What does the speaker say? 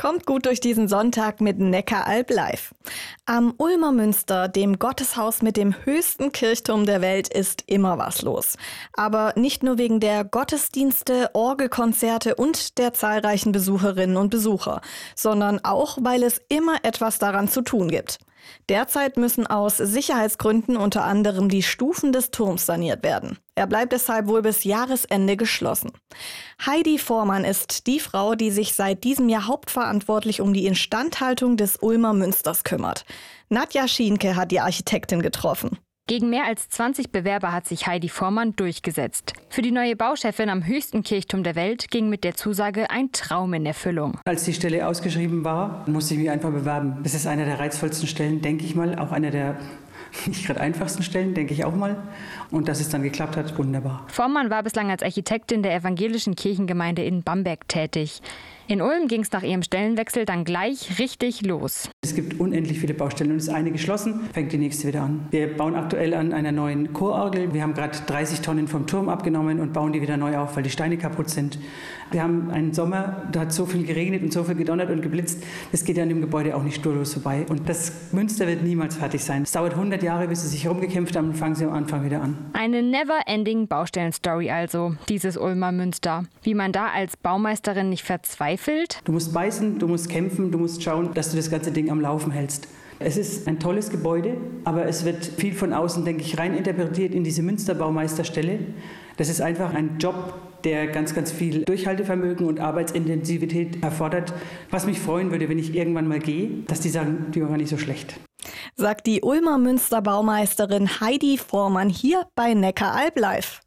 Kommt gut durch diesen Sonntag mit Neckaralb live. Am Ulmer Münster, dem Gotteshaus mit dem höchsten Kirchturm der Welt, ist immer was los. Aber nicht nur wegen der Gottesdienste, Orgelkonzerte und der zahlreichen Besucherinnen und Besucher, sondern auch, weil es immer etwas daran zu tun gibt. Derzeit müssen aus Sicherheitsgründen unter anderem die Stufen des Turms saniert werden. Er bleibt deshalb wohl bis Jahresende geschlossen. Heidi Vormann ist die Frau, die sich seit diesem Jahr hauptverantwortlich um die Instandhaltung des Ulmer Münsters kümmert. Nadja Schienke hat die Architektin getroffen. Gegen mehr als 20 Bewerber hat sich Heidi Vormann durchgesetzt. Für die neue Bauchefin am höchsten Kirchturm der Welt ging mit der Zusage ein Traum in Erfüllung. Als die Stelle ausgeschrieben war, musste ich mich einfach bewerben. Das ist eine der reizvollsten Stellen, denke ich mal, auch eine der nicht gerade einfachsten Stellen, denke ich auch mal. Und dass es dann geklappt hat, wunderbar. Vormann war bislang als Architektin der evangelischen Kirchengemeinde in Bamberg tätig. In Ulm ging es nach ihrem Stellenwechsel dann gleich richtig los. Es gibt unendlich viele Baustellen und ist eine geschlossen, fängt die nächste wieder an. Wir bauen aktuell an einer neuen Chororgel. Wir haben gerade 30 Tonnen vom Turm abgenommen und bauen die wieder neu auf, weil die Steine kaputt sind. Wir haben einen Sommer, da hat so viel geregnet und so viel gedonnert und geblitzt. Das geht ja an dem Gebäude auch nicht spurlos vorbei. Und das Münster wird niemals fertig sein. Es dauert 100 Jahre, bis sie sich herumgekämpft haben und fangen sie am Anfang wieder an. Eine never-ending Baustellen-Story also, dieses Ulmer Münster. Wie man da als Baumeisterin nicht verzweifelt? Du musst beißen, du musst kämpfen, du musst schauen, dass du das ganze Ding am Laufen hältst. Es ist ein tolles Gebäude, aber es wird viel von außen, denke ich, rein interpretiert in diese Münsterbaumeisterstelle. Das ist einfach ein Job, der ganz, ganz viel Durchhaltevermögen und Arbeitsintensivität erfordert. Was mich freuen würde, wenn ich irgendwann mal gehe, dass die sagen, die war gar nicht so schlecht. Sagt die Ulmer Münsterbaumeisterin Heidi Vormann hier bei Neckar Alb Live.